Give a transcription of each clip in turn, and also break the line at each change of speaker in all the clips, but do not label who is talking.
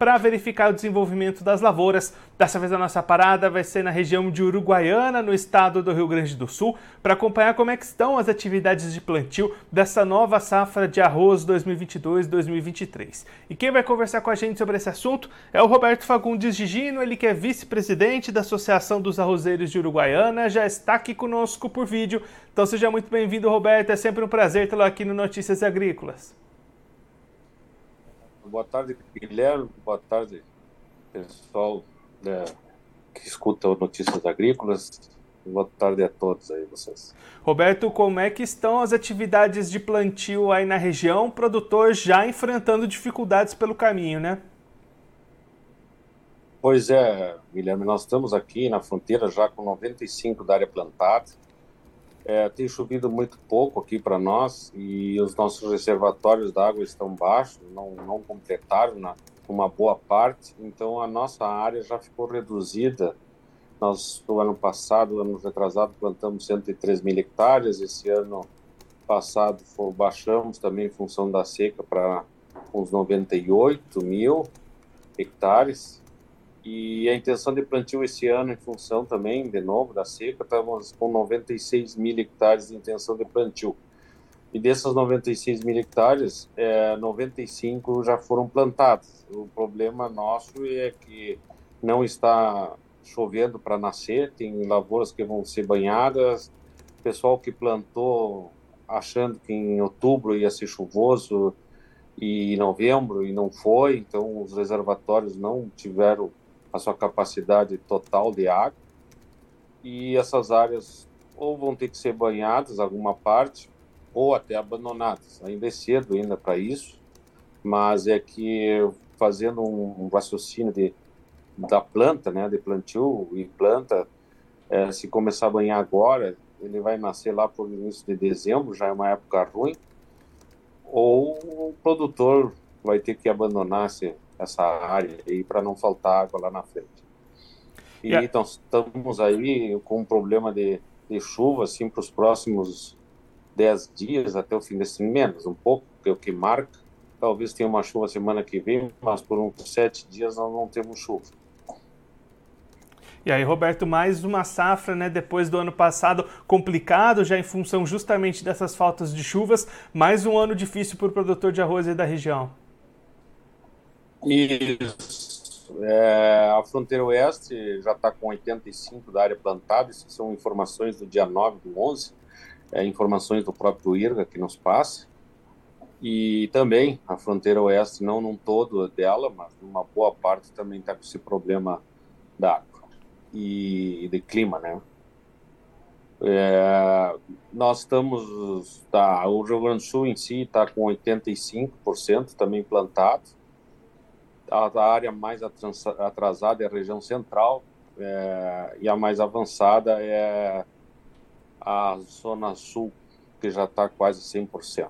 para verificar o desenvolvimento das lavouras. Dessa vez a nossa parada vai ser na região de Uruguaiana, no estado do Rio Grande do Sul, para acompanhar como é que estão as atividades de plantio dessa nova safra de arroz 2022-2023. E quem vai conversar com a gente sobre esse assunto é o Roberto Fagundes Gigino, ele que é vice-presidente da Associação dos Arrozeiros de Uruguaiana, já está aqui conosco por vídeo. Então seja muito bem-vindo, Roberto. É sempre um prazer tê-lo aqui no Notícias Agrícolas.
Boa tarde, Guilherme. Boa tarde, pessoal né, que escuta Notícias Agrícolas. Boa tarde a todos aí, vocês.
Roberto, como é que estão as atividades de plantio aí na região? O produtor já enfrentando dificuldades pelo caminho, né?
Pois é, Guilherme, nós estamos aqui na fronteira já com 95 da área plantada. É, tem chovido muito pouco aqui para nós e os nossos reservatórios d'água estão baixos, não, não completaram na, uma boa parte, então a nossa área já ficou reduzida. Nós, no ano passado, ano retrasado, plantamos 103 mil hectares, esse ano passado for, baixamos também em função da seca para uns 98 mil hectares, e a intenção de plantio esse ano, em função também, de novo, da seca, estamos com 96 mil hectares de intenção de plantio. E dessas 96 mil hectares, é, 95 já foram plantados. O problema nosso é que não está chovendo para nascer, tem lavouras que vão ser banhadas, pessoal que plantou achando que em outubro ia ser chuvoso e em novembro e não foi, então os reservatórios não tiveram a sua capacidade total de água e essas áreas ou vão ter que ser banhadas alguma parte ou até abandonadas. Ainda é cedo ainda para isso, mas é que fazendo um, raciocínio de da planta, né, de plantio e planta, é, se começar a banhar agora, ele vai nascer lá por início de dezembro, já é uma época ruim, ou o produtor vai ter que abandonar esse, essa área aí para não faltar água lá na frente. E yeah. então estamos aí com um problema de, de chuva assim para os próximos 10 dias até o fim desse menos um pouco que é o que marca. Talvez tenha uma chuva semana que vem, mas por uns sete dias nós não temos chuva.
E aí, Roberto, mais uma safra, né, depois do ano passado complicado, já em função justamente dessas faltas de chuvas, mais um ano difícil para o produtor de arroz aí da região.
Isso. É, a fronteira oeste já está com 85 da área plantada, isso são informações do dia 9 do 11, é, informações do próprio IRGA que nos passa. E também a fronteira oeste, não num todo dela, mas uma boa parte também está com esse problema da água e, de clima, né? É, nós estamos, tá, o Rio Grande do Sul em si está com 85% também plantado, a, área mais atrasada é a região central é, e a mais avançada é a zona sul, que já está quase 100%.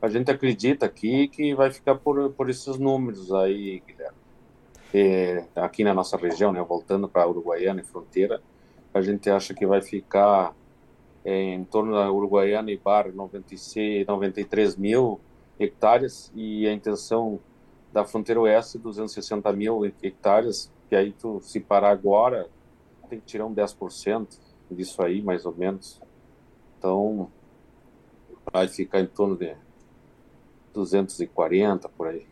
A gente acredita aqui que vai ficar por, por esses números aí, Guilherme. E, aqui na nossa região, né, voltando para Uruguaiana e fronteira, a gente acha que vai ficar é, em torno da Uruguaiana e Bar 96, 93 mil hectares e a intenção da fronteira oeste, 260 mil hectares, que aí tu, se parar agora, tem que tirar um 10% disso aí, mais ou menos. Então, vai ficar em torno de 240 por aí.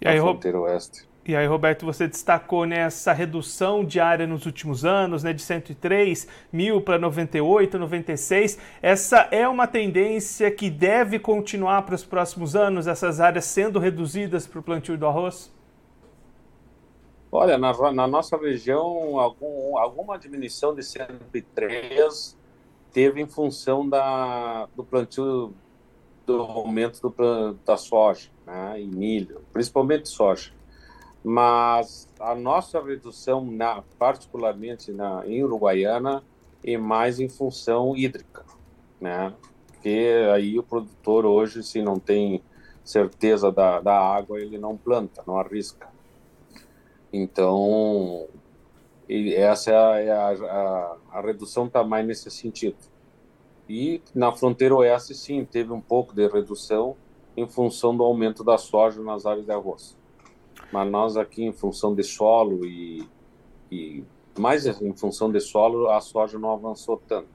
E aí, fronteira oeste. E aí, Roberto, você destacou nessa né, redução de área nos últimos anos, né, de 103 mil para 98, 96. Essa é uma tendência que deve continuar para os próximos anos, essas áreas sendo reduzidas para o plantio do arroz?
Olha, na, na nossa região, algum, alguma diminuição de 103 teve em função da, do plantio, do aumento do, da soja né, e milho, principalmente soja mas a nossa redução, na, particularmente na, em Uruguaiana, é mais em função hídrica, né? Porque aí o produtor hoje, se não tem certeza da, da água, ele não planta, não arrisca. Então, essa é é a, a, a redução está mais nesse sentido. E na fronteira oeste, sim, teve um pouco de redução em função do aumento da soja nas áreas de arroz. Mas nós aqui, em função de solo e, e mais em função de solo, a soja não avançou tanto.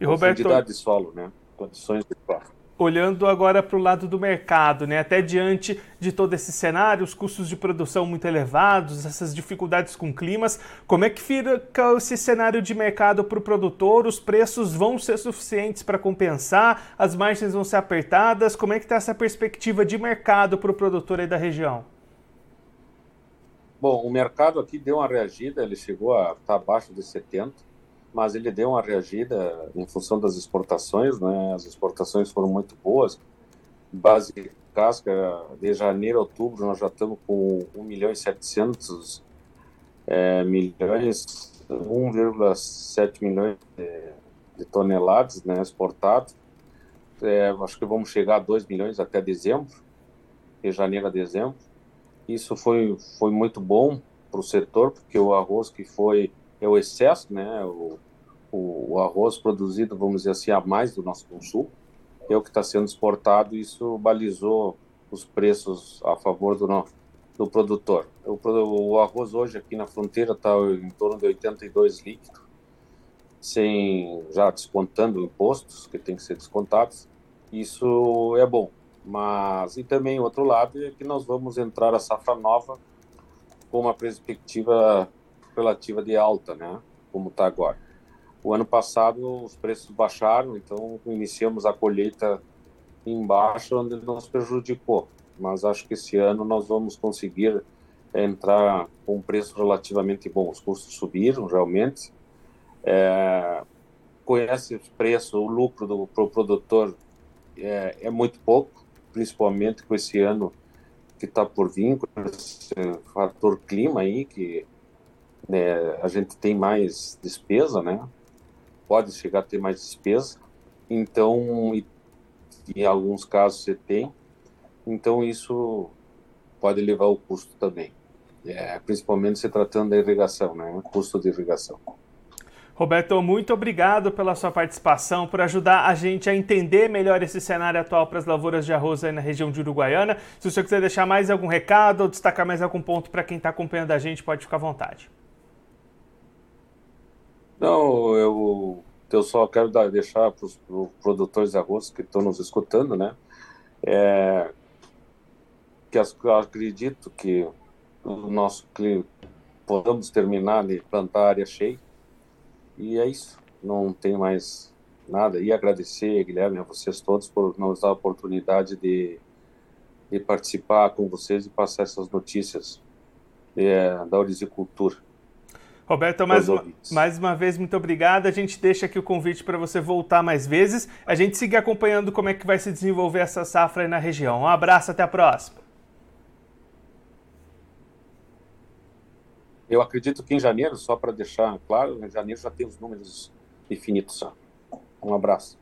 E Roberto,
de solo, né? Condições de solo
olhando agora para o lado do mercado, né? até diante de todo esse cenário, os custos de produção muito elevados, essas dificuldades com climas, como é que fica esse cenário de mercado para o produtor? Os preços vão ser suficientes para compensar? As margens vão ser apertadas? Como é que está essa perspectiva de mercado para o produtor aí da região?
Bom, o mercado aqui deu uma reagida, ele chegou a estar tá abaixo de 70, mas ele deu uma reagida em função das exportações, né? As exportações foram muito boas. Base casca de janeiro a outubro nós já estamos com 1 milhão e 700 é, milhões, 1,7 milhões de, de, toneladas, né, exportados. É, acho que vamos chegar a 2 milhões até dezembro, de janeiro a dezembro. Isso foi foi muito bom para o setor, porque o arroz que foi é o excesso, né? O, o, o, arroz produzido, vamos dizer assim, a mais do nosso consumo, é o que está sendo exportado. Isso balizou os preços a favor do, do produtor. O, o arroz hoje aqui na fronteira está em torno de 82 líquidos, sem já descontando impostos que tem que ser descontados. Isso é bom. Mas e também outro lado é que nós vamos entrar a safra nova com uma perspectiva relativa de alta, né? Como está agora. O ano passado os preços baixaram, então iniciamos a colheita em baixa, onde nos prejudicou. Mas acho que esse ano nós vamos conseguir entrar com um preço relativamente bom. Os custos subiram realmente. É, com esse preço, o lucro do pro produtor é, é muito pouco, principalmente com esse ano que está por vir, com esse fator clima aí, que né, a gente tem mais despesa, né? Pode chegar a ter mais despesa. Então, em alguns casos você tem. Então, isso pode levar o custo também. É, principalmente se tratando da irrigação, né? O custo de irrigação.
Roberto, muito obrigado pela sua participação, por ajudar a gente a entender melhor esse cenário atual para as lavouras de arroz aí na região de Uruguaiana. Se o senhor quiser deixar mais algum recado ou destacar mais algum ponto para quem está acompanhando a gente, pode ficar à vontade.
Não, eu, eu só quero dar, deixar para os pro produtores de arroz que estão nos escutando, né? É, que eu acredito que o nosso cliente podemos terminar de plantar a área cheia. E é isso. Não tem mais nada. E agradecer, Guilherme, a vocês todos por nos dar a oportunidade de, de participar com vocês e passar essas notícias é, da horticultura.
Roberto, mais uma, mais uma vez, muito obrigado. A gente deixa aqui o convite para você voltar mais vezes. A gente seguir acompanhando como é que vai se desenvolver essa safra aí na região. Um abraço, até a próxima.
Eu acredito que em janeiro, só para deixar claro, em janeiro já tem os números definidos. Um abraço.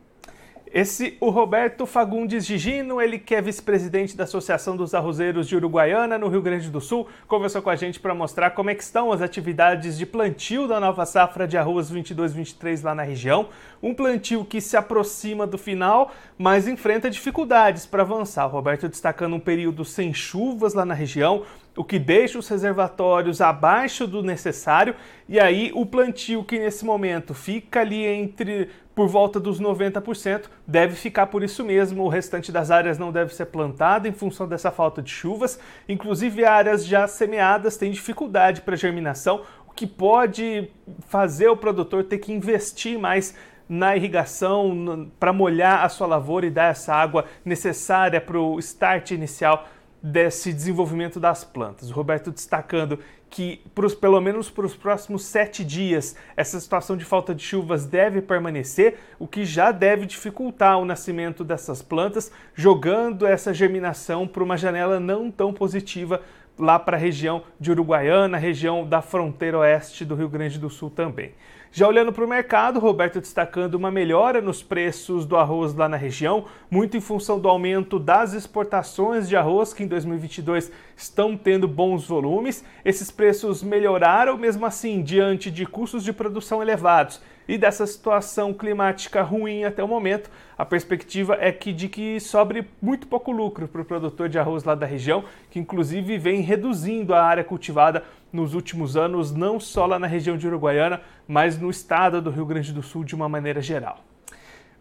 Esse, o Roberto Fagundes Gigino, ele que é vice-presidente da Associação dos Arrozeiros de Uruguaiana, no Rio Grande do Sul, conversou com a gente para mostrar como é estão as atividades de plantio da nova safra de arroz 22-23 lá na região. Um plantio que se aproxima do final, mas enfrenta dificuldades para avançar. O Roberto destacando um período sem chuvas lá na região, o que deixa os reservatórios abaixo do necessário, e aí o plantio que nesse momento fica ali entre por volta dos 90%, deve ficar por isso mesmo. O restante das áreas não deve ser plantada em função dessa falta de chuvas. Inclusive, áreas já semeadas têm dificuldade para germinação, o que pode fazer o produtor ter que investir mais na irrigação para molhar a sua lavoura e dar essa água necessária para o start inicial desse desenvolvimento das plantas. O Roberto destacando que, pros, pelo menos para os próximos sete dias, essa situação de falta de chuvas deve permanecer, o que já deve dificultar o nascimento dessas plantas, jogando essa germinação para uma janela não tão positiva lá para a região de Uruguaiana, região da fronteira oeste do Rio Grande do Sul também. Já olhando para o mercado, Roberto destacando uma melhora nos preços do arroz lá na região, muito em função do aumento das exportações de arroz, que em 2022 estão tendo bons volumes. Esses preços melhoraram, mesmo assim, diante de custos de produção elevados e dessa situação climática ruim até o momento, a perspectiva é que de que sobre muito pouco lucro para o produtor de arroz lá da região, que inclusive vem reduzindo a área cultivada nos últimos anos, não só lá na região de Uruguaiana, mas no estado do Rio Grande do Sul de uma maneira geral.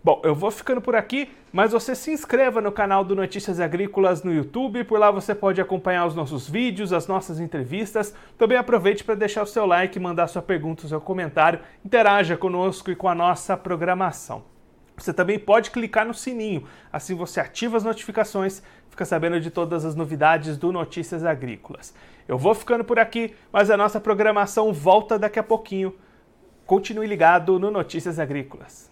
Bom, eu vou ficando por aqui, mas você se inscreva no canal do Notícias Agrícolas no YouTube, por lá você pode acompanhar os nossos vídeos, as nossas entrevistas. Também aproveite para deixar o seu like, mandar sua pergunta, seu comentário, interaja conosco e com a nossa programação. Você também pode clicar no sininho, assim você ativa as notificações, fica sabendo de todas as novidades do Notícias Agrícolas. Eu vou ficando por aqui, mas a nossa programação volta daqui a pouquinho. Continue ligado no Notícias Agrícolas.